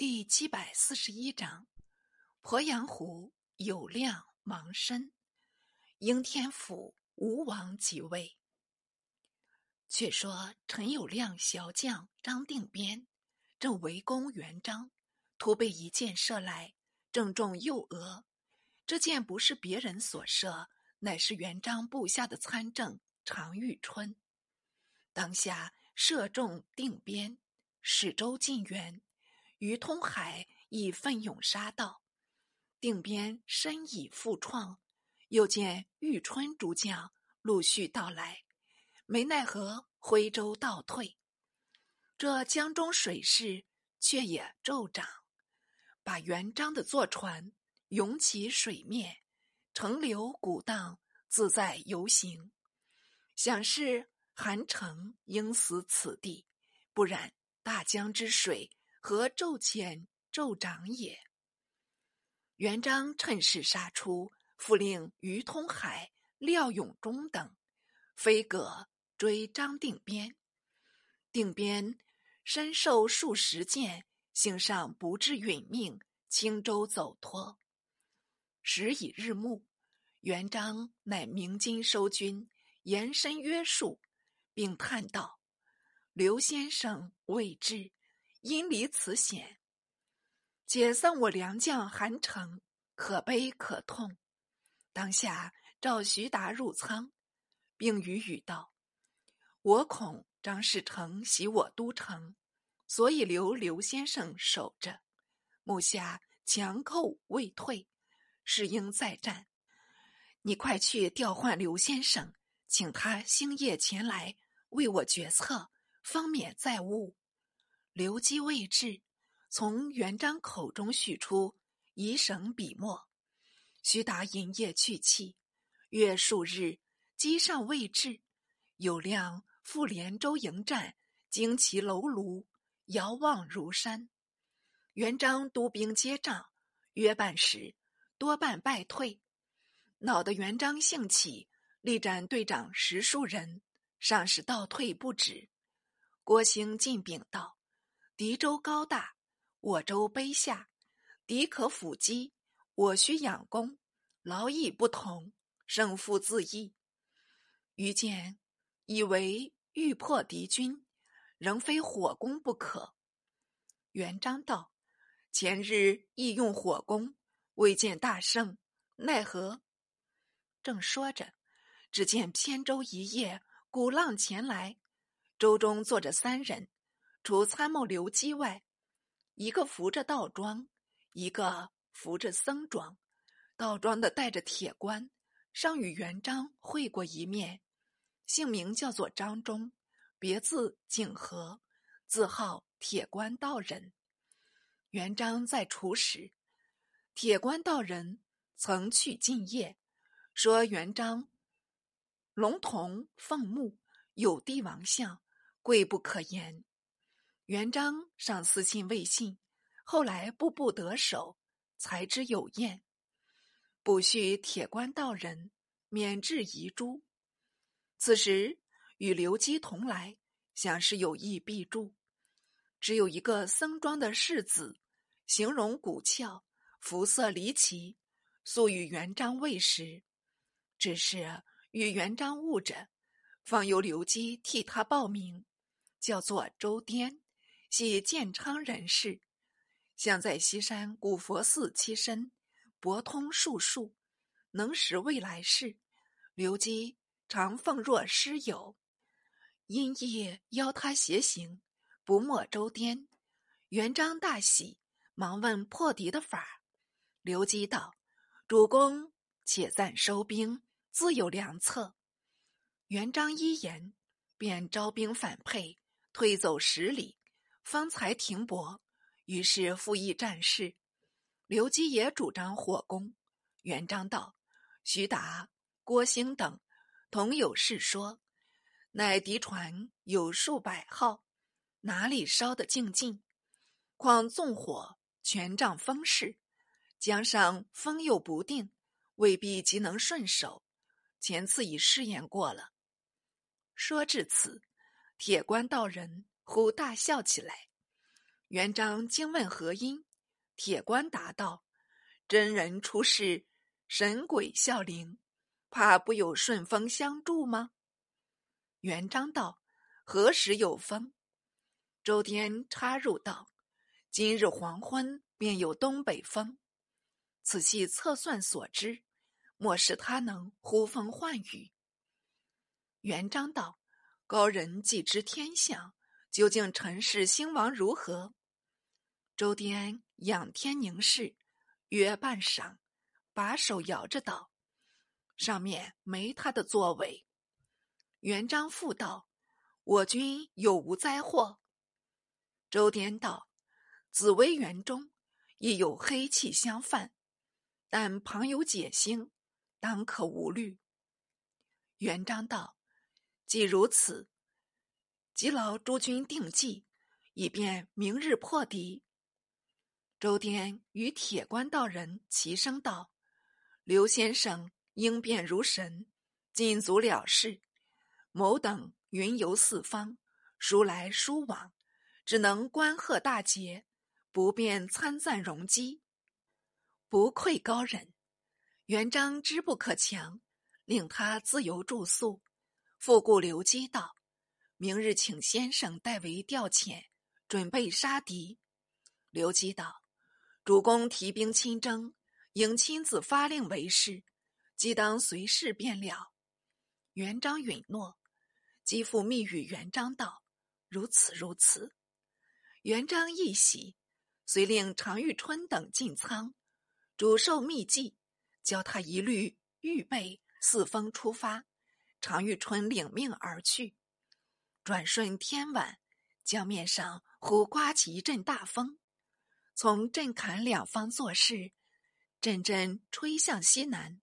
第七百四十一章：鄱阳湖有亮芒深，应天府吴王即位。却说陈友谅小将张定边正围攻元璋，突被一箭射来，正中右额。这箭不是别人所射，乃是元璋部下的参政常遇春。当下射中定边，使周进援。于通海亦奋勇杀到，定边身已负创，又见玉春诸将陆续到来，没奈何徽州倒退。这江中水势却也骤涨，把元璋的坐船涌起水面，乘流鼓荡，自在游行。想是韩城应死此地，不然大江之水。何骤浅骤涨也？元璋趁势杀出，复令于通海、廖永忠等飞戈追张定边。定边身受数十箭，幸上不至殒命，轻舟走脱。时已日暮，元璋乃鸣金收军，严身约束，并叹道：“刘先生未至。”因离此险，解散我良将韩城，可悲可痛。当下召徐达入仓，并与语道：“我恐张士诚袭我都城，所以留刘先生守着。目下强寇未退，是应再战。你快去调换刘先生，请他星夜前来为我决策，方免再误。”刘基未至，从元璋口中叙出，以省笔墨。徐达营业去气，约数日，机上未至，有辆赴连州迎战，旌旗楼庐，遥望如山。元璋督兵接仗，约半时，多半败退，恼得元璋兴起，力斩队长十数人，尚是倒退不止。郭兴进禀道。敌舟高大，我舟卑下，敌可伏击，我需养攻，劳逸不同，胜负自异。于见以为欲破敌军，仍非火攻不可。元璋道：“前日亦用火攻，未见大胜，奈何？”正说着，只见扁舟一叶，鼓浪前来，舟中坐着三人。除参谋刘基外，一个扶着道庄，一个扶着僧庄。道庄的带着铁冠，上与元璋会过一面，姓名叫做张忠，别字景和，字号铁冠道人。元璋在楚时，铁冠道人曾去进谒，说元璋龙瞳凤目，有帝王相，贵不可言。元璋上私信未信，后来步步得手，才知有验。补叙铁官道人免治遗珠。此时与刘基同来，想是有意避助。只有一个僧庄的世子，形容古俏，肤色离奇，素与元璋未识。只是与元璋误着，方由刘基替他报名，叫做周颠。系建昌人士，向在西山古佛寺栖身，博通术数，能识未来事。刘基常奉若师友，因夜邀他携行，不莫周颠。元璋大喜，忙问破敌的法。刘基道：“主公且暂收兵，自有良策。”元璋一言，便招兵反沛，退走十里。方才停泊，于是复议战事。刘基也主张火攻。元璋道：“徐达、郭兴等同有事说，乃敌船有数百号，哪里烧得尽尽？况纵火，全仗风势，江上风又不定，未必即能顺手。前次已试验过了。”说至此，铁官道人。忽大笑起来，元璋惊问何因，铁官答道：“真人出世，神鬼效灵，怕不有顺风相助吗？”元璋道：“何时有风？”周天插入道：“今日黄昏便有东北风，此系测算所知，莫使他能呼风唤雨。”元璋道：“高人既知天象，究竟尘世兴亡如何？”周颠仰天凝视，约半晌，把手摇着道：“上面没他的作为。”元璋复道：“我军有无灾祸？”周颠道：“紫微垣中亦有黑气相犯，但旁有解星，当可无虑。”元璋道：“既如此，即劳诸君定计，以便明日破敌。”周颠与铁关道人齐声道：“刘先生应变如神，尽足了事。某等云游四方，疏来疏往，只能观贺大捷，不便参赞容机，不愧高人。元璋知不可强，令他自由住宿。复顾刘基道：明日请先生代为调遣，准备杀敌。刘基道。”主公提兵亲征，应亲自发令为是，即当随事便了。元璋允诺，即复密与元璋道：“如此如此。”元璋一喜，遂令常遇春等进仓，主授密计，教他一律预备四风出发。常遇春领命而去。转瞬天晚，江面上忽刮起一阵大风。从镇坎两方作事，阵阵吹向西南。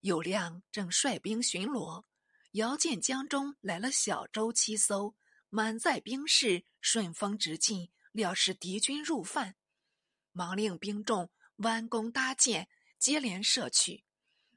有亮正率兵巡逻，遥见江中来了小舟七艘，满载兵士，顺风直进，料是敌军入犯。忙令兵众弯弓搭箭，接连射去。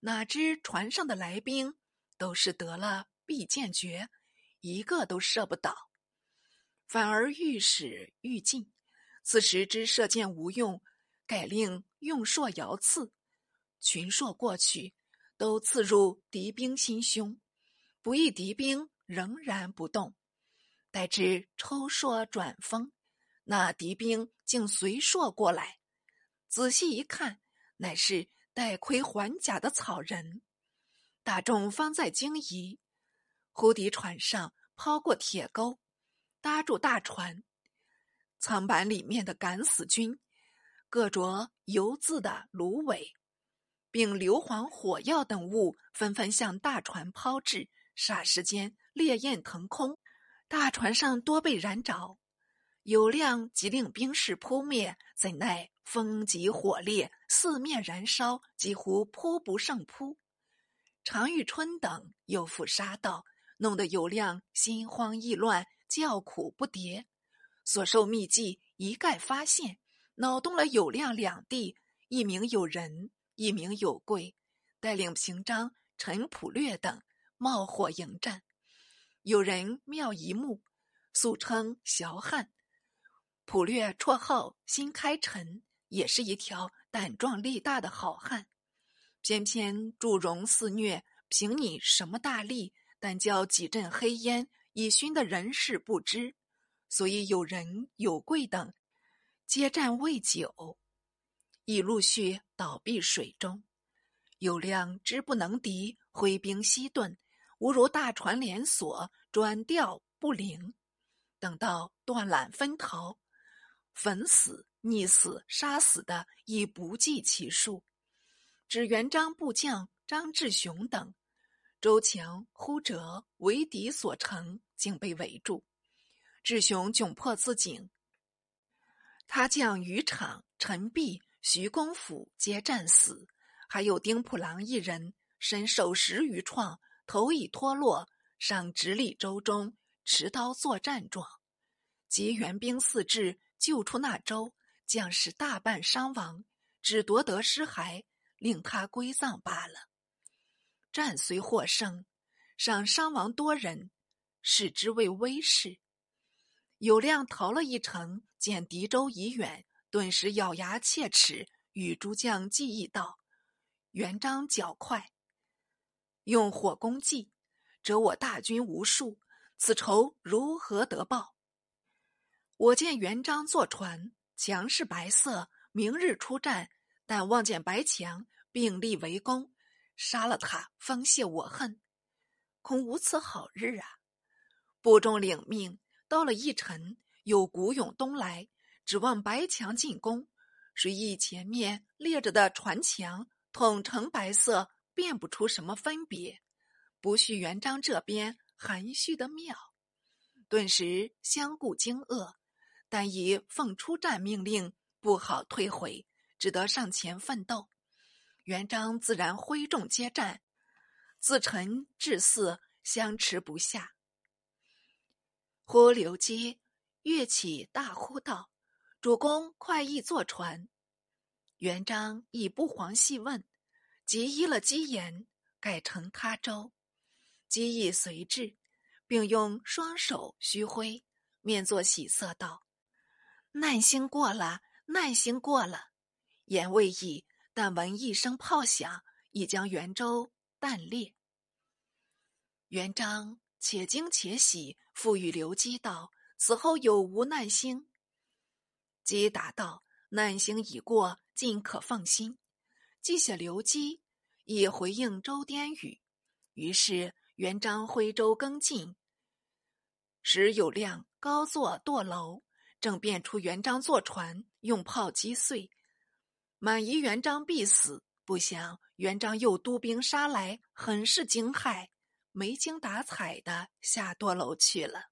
哪知船上的来宾都是得了避箭诀，一个都射不倒，反而愈使愈进。此时知射箭无用，改令用槊遥刺，群槊过去，都刺入敌兵心胸。不意敌兵仍然不动，待至抽槊转风，那敌兵竟随槊过来。仔细一看，乃是带盔环甲的草人。大众方在惊疑，忽敌船上抛过铁钩，搭住大船。舱板里面的敢死军，各着油渍的芦苇，并硫磺、火药等物，纷纷向大船抛掷。霎时间，烈焰腾空，大船上多被燃着。有亮即令兵士扑灭，怎奈风急火烈，四面燃烧，几乎扑不胜扑。常遇春等又赴杀到，弄得有亮心慌意乱，叫苦不迭。所受秘计一概发现，脑洞了有亮两地，一名有人，一名有贵，带领平章、陈普略等冒火迎战。有人妙一目，俗称小汉，普略绰号新开臣，也是一条胆壮力大的好汉。偏偏祝融肆虐，凭你什么大力，但叫几阵黑烟已熏得人事不知。所以有人有贵等皆战未久，已陆续倒闭水中。有亮知不能敌，挥兵西遁，无如大船连锁，转调不灵。等到断缆分逃，焚死、溺死、杀死的已不计其数。指元璋部将张志雄等，周强、呼哲为敌所成，竟被围住。志雄窘迫自警，他将渔场陈璧、徐公甫皆战死，还有丁普郎一人身受十余创，头已脱落，尚直立舟中，持刀作战状。及援兵四至，救出那舟，将士大半伤亡，只夺得尸骸，令他归葬罢了。战虽获胜，尚伤亡多人，视之为威势。有亮逃了一程，见敌舟已远，顿时咬牙切齿，与诸将计议道：“元璋较快，用火攻计，折我大军无数，此仇如何得报？”我见元璋坐船，墙是白色，明日出战，但望见白墙并立围攻，杀了他，方泄我恨，恐无此好日啊！部众领命，到了一晨，有鼓勇东来，指望白墙进攻。谁意前面列着的船墙统呈白色，辨不出什么分别，不须元璋这边含蓄的妙，顿时相顾惊愕。但已奉出战命令，不好退回，只得上前奋斗。元璋自然挥众接战，自陈至泗相持不下。忽刘基跃起，大呼道：“主公快意坐船！”元璋亦不遑细问，即依了基言，改乘他舟。机亦随至，并用双手虚挥，面作喜色道。难星过了，难星过了。言未已，但闻一声炮响，已将圆舟弹裂。元璋且惊且喜，复与刘基道：“此后有无难星？”基答道：“难星已过，尽可放心。”记写刘基以回应周颠语。于是元璋挥舟更进，时有辆高座舵楼。正变出元璋坐船，用炮击碎，满疑元璋必死。不想元璋又督兵杀来，很是惊骇，没精打采的下舵楼去了。